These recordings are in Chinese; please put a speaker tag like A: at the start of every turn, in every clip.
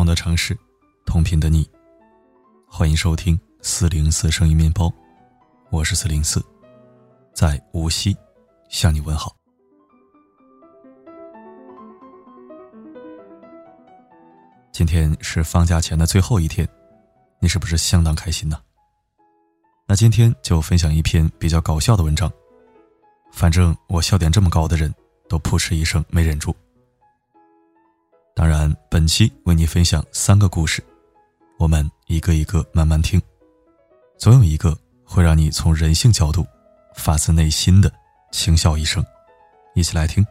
A: 同的城市，同频的你，欢迎收听四零四声音面包，我是四零四，在无锡向你问好。今天是放假前的最后一天，你是不是相当开心呢？那今天就分享一篇比较搞笑的文章，反正我笑点这么高的人都扑哧一声没忍住。当然，本期为你分享三个故事，我们一个一个慢慢听，总有一个会让你从人性角度发自内心的轻笑一声。一起来听。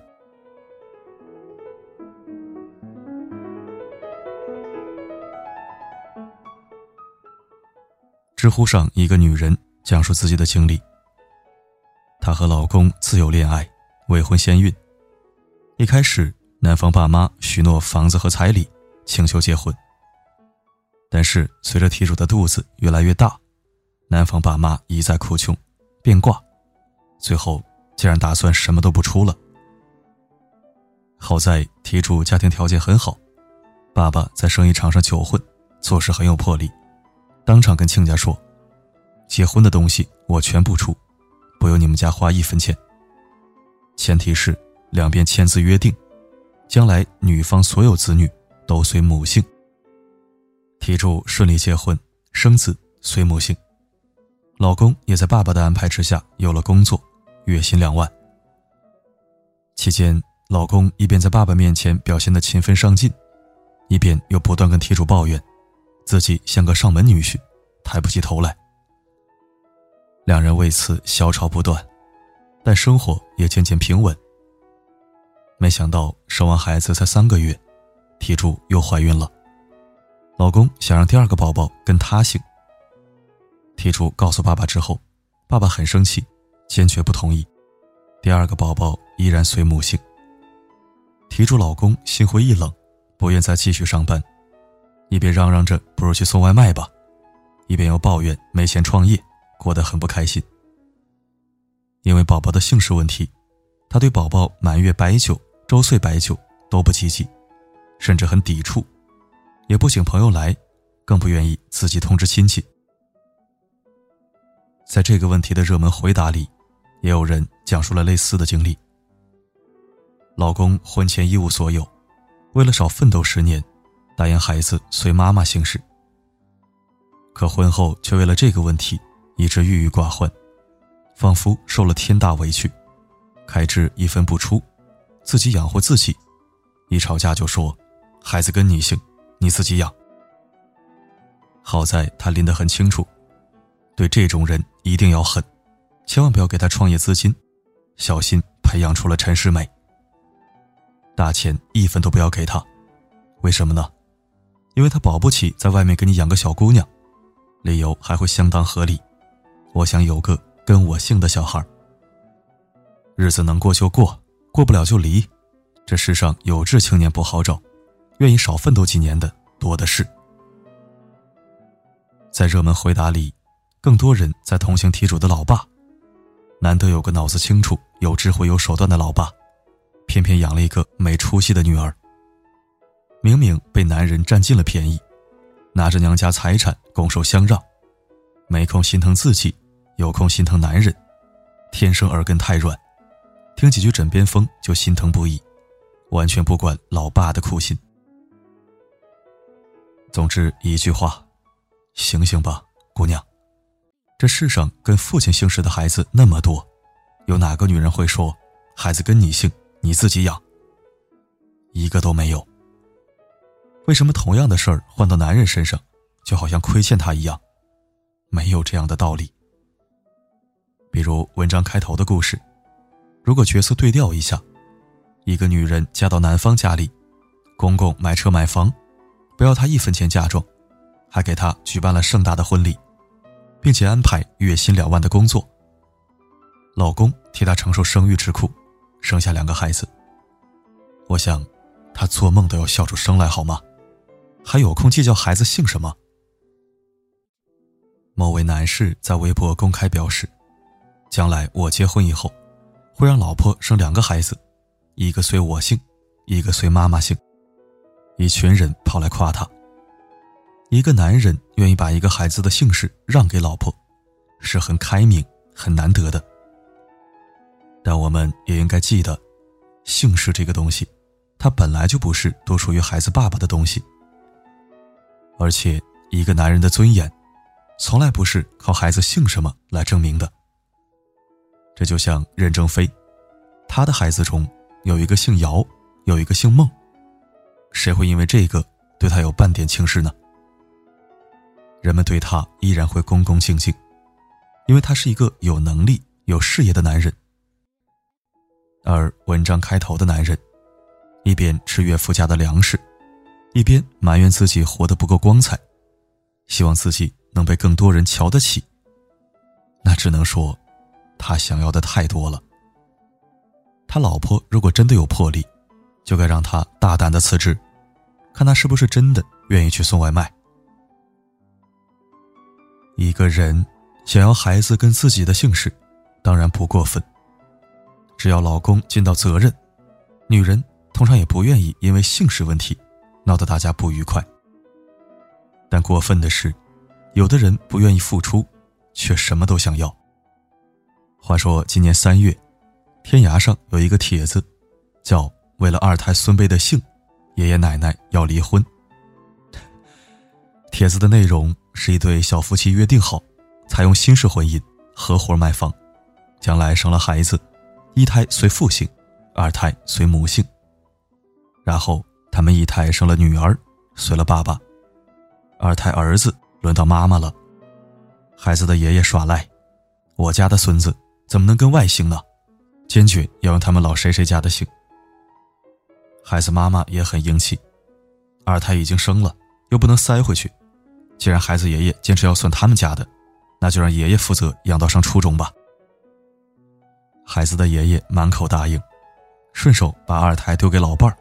A: 知乎上一个女人讲述自己的经历，她和老公自由恋爱，未婚先孕，一开始。男方爸妈许诺房子和彩礼，请求结婚。但是随着题主的肚子越来越大，男方爸妈一再哭穷，变卦，最后竟然打算什么都不出了。好在题主家庭条件很好，爸爸在生意场上求混，做事很有魄力，当场跟亲家说：“结婚的东西我全部出，不用你们家花一分钱。前提是两边签字约定。”将来女方所有子女都随母姓。提出顺利结婚生子随母姓，老公也在爸爸的安排之下有了工作，月薪两万。期间，老公一边在爸爸面前表现的勤奋上进，一边又不断跟题主抱怨，自己像个上门女婿，抬不起头来。两人为此小吵不断，但生活也渐渐平稳。没想到生完孩子才三个月，题主又怀孕了。老公想让第二个宝宝跟他姓。题主告诉爸爸之后，爸爸很生气，坚决不同意。第二个宝宝依然随母姓。题主老公心灰意冷，不愿再继续上班，一边嚷嚷着不如去送外卖吧，一边又抱怨没钱创业，过得很不开心。因为宝宝的姓氏问题，他对宝宝满月摆酒。周岁摆酒都不积极，甚至很抵触，也不请朋友来，更不愿意自己通知亲戚。在这个问题的热门回答里，也有人讲述了类似的经历。老公婚前一无所有，为了少奋斗十年，答应孩子随妈妈姓氏。可婚后却为了这个问题一直郁郁寡欢，仿佛受了天大委屈，开支一分不出。自己养活自己，一吵架就说：“孩子跟你姓，你自己养。”好在他拎得很清楚，对这种人一定要狠，千万不要给他创业资金，小心培养出了陈世美。大钱一分都不要给他，为什么呢？因为他保不齐在外面给你养个小姑娘，理由还会相当合理。我想有个跟我姓的小孩，日子能过就过。过不了就离，这世上有志青年不好找，愿意少奋斗几年的多的是。在热门回答里，更多人在同情题主的老爸，难得有个脑子清楚、有智慧、有手段的老爸，偏偏养了一个没出息的女儿。明明被男人占尽了便宜，拿着娘家财产拱手相让，没空心疼自己，有空心疼男人，天生耳根太软。听几句枕边风就心疼不已，完全不管老爸的苦心。总之一句话，醒醒吧，姑娘！这世上跟父亲姓氏的孩子那么多，有哪个女人会说孩子跟你姓，你自己养？一个都没有。为什么同样的事儿换到男人身上，就好像亏欠他一样？没有这样的道理。比如文章开头的故事。如果角色对调一下，一个女人嫁到男方家里，公公买车买房，不要她一分钱嫁妆，还给她举办了盛大的婚礼，并且安排月薪两万的工作。老公替她承受生育之苦，生下两个孩子。我想，她做梦都要笑出声来，好吗？还有空计较孩子姓什么？某位男士在微博公开表示，将来我结婚以后。会让老婆生两个孩子，一个随我姓，一个随妈妈姓。一群人跑来夸他。一个男人愿意把一个孩子的姓氏让给老婆，是很开明、很难得的。但我们也应该记得，姓氏这个东西，它本来就不是独属于孩子爸爸的东西。而且，一个男人的尊严，从来不是靠孩子姓什么来证明的。这就像任正非，他的孩子中有一个姓姚，有一个姓孟，谁会因为这个对他有半点轻视呢？人们对他依然会恭恭敬敬，因为他是一个有能力、有事业的男人。而文章开头的男人，一边吃岳父家的粮食，一边埋怨自己活得不够光彩，希望自己能被更多人瞧得起。那只能说。他想要的太多了。他老婆如果真的有魄力，就该让他大胆的辞职，看他是不是真的愿意去送外卖。一个人想要孩子跟自己的姓氏，当然不过分。只要老公尽到责任，女人通常也不愿意因为姓氏问题闹得大家不愉快。但过分的是，有的人不愿意付出，却什么都想要。话说今年三月，天涯上有一个帖子，叫“为了二胎孙辈的姓，爷爷奶奶要离婚”。帖子的内容是一对小夫妻约定好，采用新式婚姻，合伙买房，将来生了孩子，一胎随父姓，二胎随母姓。然后他们一胎生了女儿，随了爸爸；二胎儿子轮到妈妈了。孩子的爷爷耍赖，我家的孙子。怎么能跟外姓呢？坚决要用他们老谁谁家的姓。孩子妈妈也很硬气，二胎已经生了，又不能塞回去。既然孩子爷爷坚持要算他们家的，那就让爷爷负责养到上初中吧。孩子的爷爷满口答应，顺手把二胎丢给老伴儿。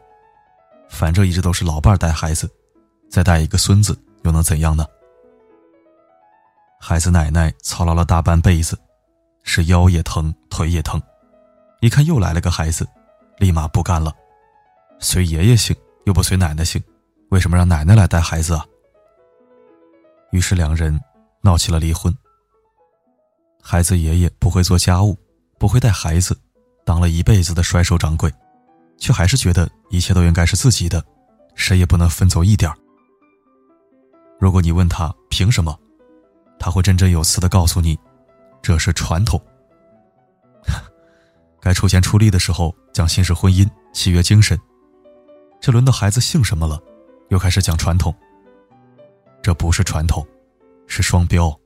A: 反正一直都是老伴儿带孩子，再带一个孙子又能怎样呢？孩子奶奶操劳了大半辈子。是腰也疼，腿也疼，一看又来了个孩子，立马不干了。随爷爷姓又不随奶奶姓，为什么让奶奶来带孩子啊？于是两人闹起了离婚。孩子爷爷不会做家务，不会带孩子，当了一辈子的甩手掌柜，却还是觉得一切都应该是自己的，谁也不能分走一点如果你问他凭什么，他会振振有词的告诉你。这是传统。该出钱出力的时候讲新式婚姻契约精神，这轮到孩子姓什么了，又开始讲传统。这不是传统，是双标。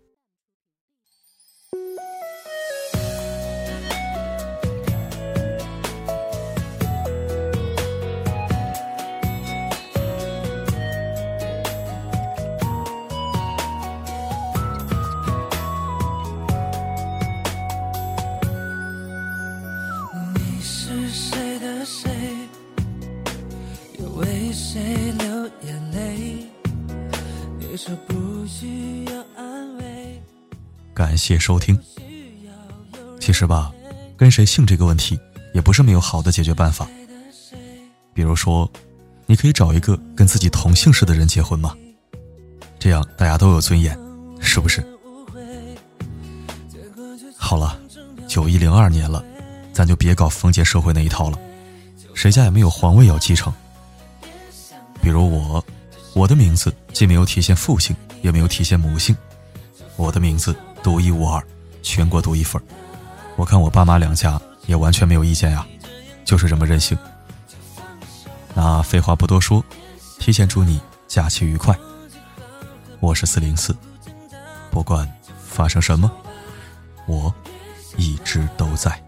A: 眼泪。你说不需要安慰感谢收听。其实吧，跟谁姓这个问题也不是没有好的解决办法。比如说，你可以找一个跟自己同姓氏的人结婚嘛，这样大家都有尊严，是不是？好了，九一零二年了，咱就别搞封建社会那一套了。谁家也没有皇位要继承。比如我，我的名字既没有体现父姓，也没有体现母姓，我的名字。独一无二，全国独一份我看我爸妈两家也完全没有意见呀，就是这么任性。那废话不多说，提前祝你假期愉快。我是四零四，不管发生什么，我一直都在。